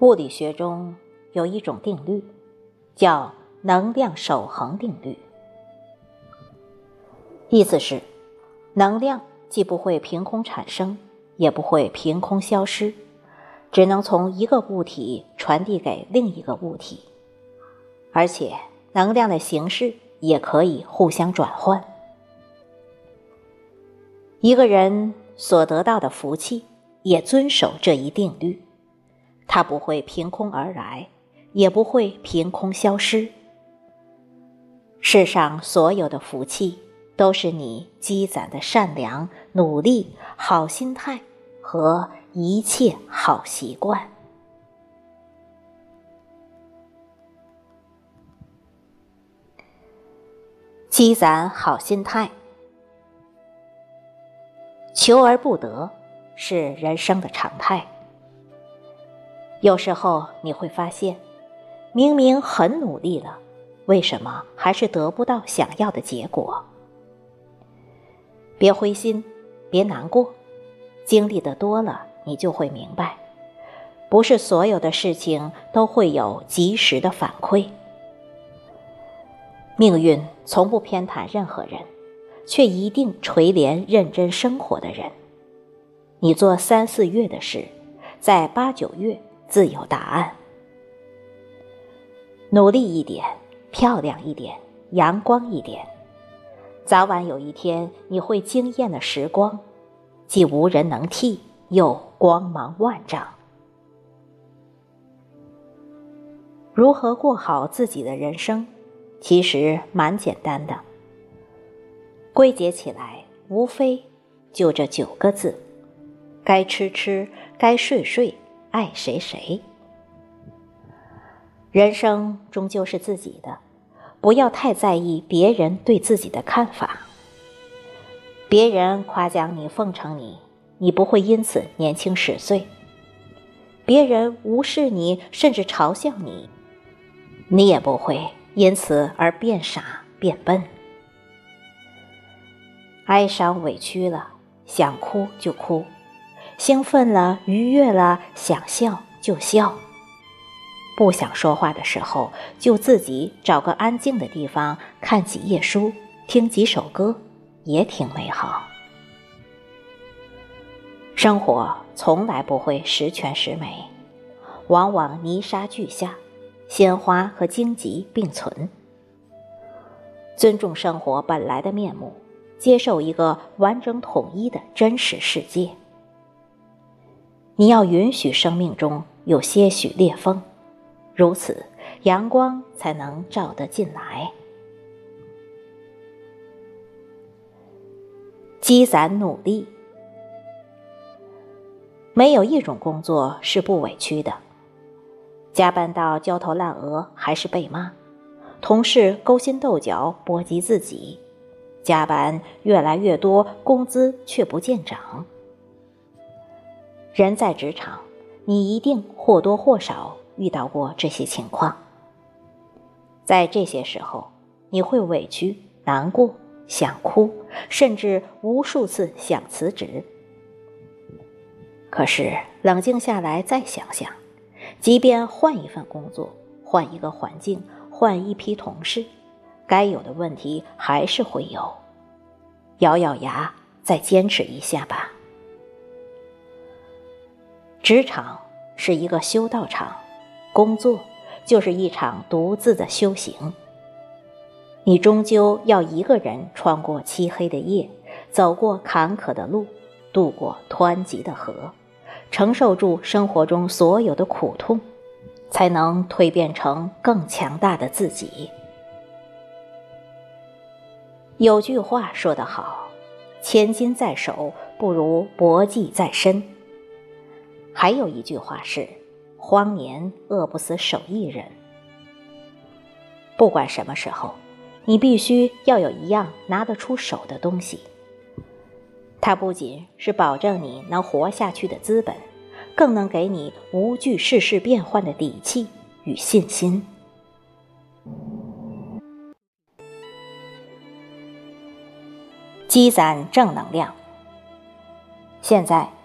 物理学中有一种定律，叫能量守恒定律。意思是，能量既不会凭空产生，也不会凭空消失，只能从一个物体传递给另一个物体，而且能量的形式也可以互相转换。一个人所得到的福气，也遵守这一定律。它不会凭空而来，也不会凭空消失。世上所有的福气，都是你积攒的善良、努力、好心态和一切好习惯。积攒好心态，求而不得，是人生的常态。有时候你会发现，明明很努力了，为什么还是得不到想要的结果？别灰心，别难过，经历的多了，你就会明白，不是所有的事情都会有及时的反馈。命运从不偏袒任何人，却一定垂怜认真生活的人。你做三四月的事，在八九月。自有答案。努力一点，漂亮一点，阳光一点，早晚有一天你会惊艳的时光，既无人能替，又光芒万丈。如何过好自己的人生，其实蛮简单的。归结起来，无非就这九个字：该吃吃，该睡睡。爱谁谁，人生终究是自己的，不要太在意别人对自己的看法。别人夸奖你、奉承你，你不会因此年轻十岁；别人无视你，甚至嘲笑你，你也不会因此而变傻变笨。哀伤委屈了，想哭就哭。兴奋了，愉悦了，想笑就笑。不想说话的时候，就自己找个安静的地方，看几页书，听几首歌，也挺美好。生活从来不会十全十美，往往泥沙俱下，鲜花和荆棘并存。尊重生活本来的面目，接受一个完整统一的真实世界。你要允许生命中有些许裂缝，如此阳光才能照得进来。积攒努力，没有一种工作是不委屈的。加班到焦头烂额还是被骂，同事勾心斗角波及自己，加班越来越多，工资却不见涨。人在职场，你一定或多或少遇到过这些情况。在这些时候，你会委屈、难过、想哭，甚至无数次想辞职。可是冷静下来再想想，即便换一份工作、换一个环境、换一批同事，该有的问题还是会有。咬咬牙，再坚持一下吧。职场是一个修道场，工作就是一场独自的修行。你终究要一个人穿过漆黑的夜，走过坎坷的路，渡过湍急的河，承受住生活中所有的苦痛，才能蜕变成更强大的自己。有句话说得好：“千金在手，不如薄技在身。”还有一句话是：“荒年饿不死手艺人。”不管什么时候，你必须要有一样拿得出手的东西。它不仅是保证你能活下去的资本，更能给你无惧世事变幻的底气与信心。积攒正能量。现在。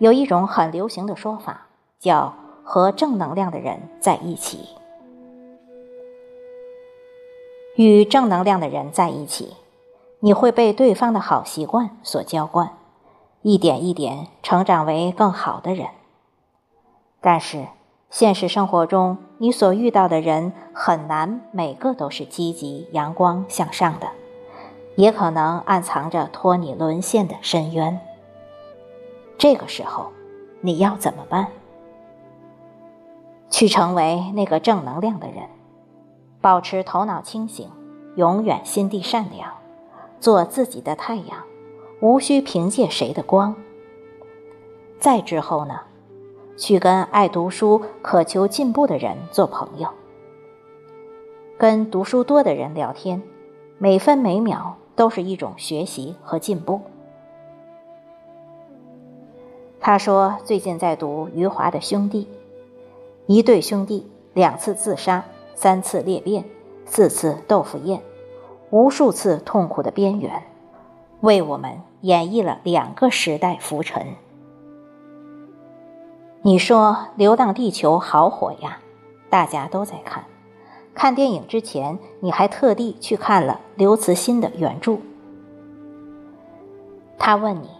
有一种很流行的说法，叫“和正能量的人在一起。与正能量的人在一起，你会被对方的好习惯所浇灌，一点一点成长为更好的人。但是，现实生活中你所遇到的人很难每个都是积极、阳光向上的，也可能暗藏着拖你沦陷的深渊。这个时候，你要怎么办？去成为那个正能量的人，保持头脑清醒，永远心地善良，做自己的太阳，无需凭借谁的光。再之后呢？去跟爱读书、渴求进步的人做朋友，跟读书多的人聊天，每分每秒都是一种学习和进步。他说：“最近在读余华的《兄弟》，一对兄弟两次自杀，三次裂变，四次豆腐宴，无数次痛苦的边缘，为我们演绎了两个时代浮沉。”你说《流浪地球》好火呀，大家都在看。看电影之前，你还特地去看了刘慈欣的原著。他问你。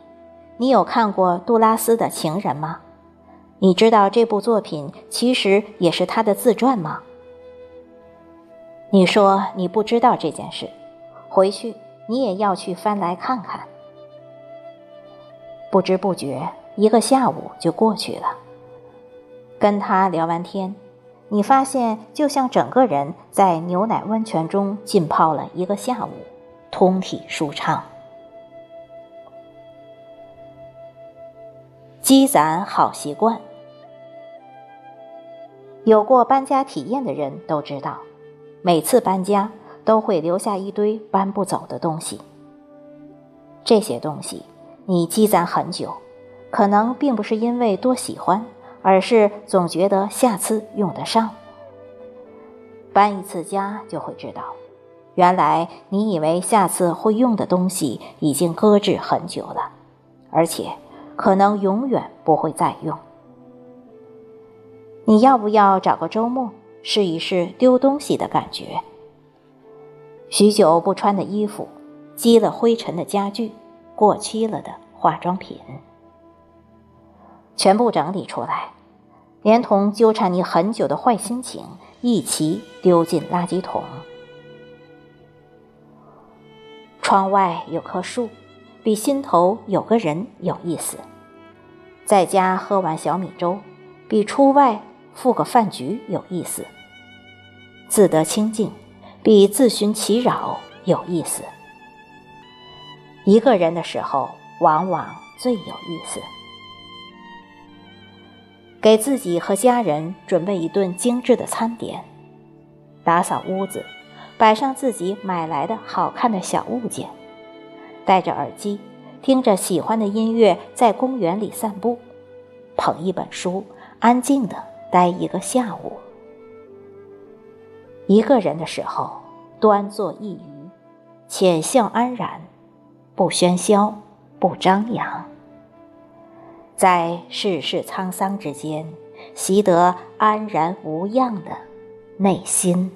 你有看过杜拉斯的情人吗？你知道这部作品其实也是他的自传吗？你说你不知道这件事，回去你也要去翻来看看。不知不觉一个下午就过去了，跟他聊完天，你发现就像整个人在牛奶温泉中浸泡了一个下午，通体舒畅。积攒好习惯。有过搬家体验的人都知道，每次搬家都会留下一堆搬不走的东西。这些东西你积攒很久，可能并不是因为多喜欢，而是总觉得下次用得上。搬一次家就会知道，原来你以为下次会用的东西已经搁置很久了，而且。可能永远不会再用。你要不要找个周末试一试丢东西的感觉？许久不穿的衣服，积了灰尘的家具，过期了的化妆品，全部整理出来，连同纠缠你很久的坏心情一起丢进垃圾桶。窗外有棵树。比心头有个人有意思，在家喝完小米粥，比出外赴个饭局有意思。自得清净，比自寻其扰有意思。一个人的时候，往往最有意思。给自己和家人准备一顿精致的餐点，打扫屋子，摆上自己买来的好看的小物件。戴着耳机，听着喜欢的音乐，在公园里散步，捧一本书，安静的待一个下午。一个人的时候，端坐一隅，浅笑安然，不喧嚣，不张扬，在世事沧桑之间，习得安然无恙的内心。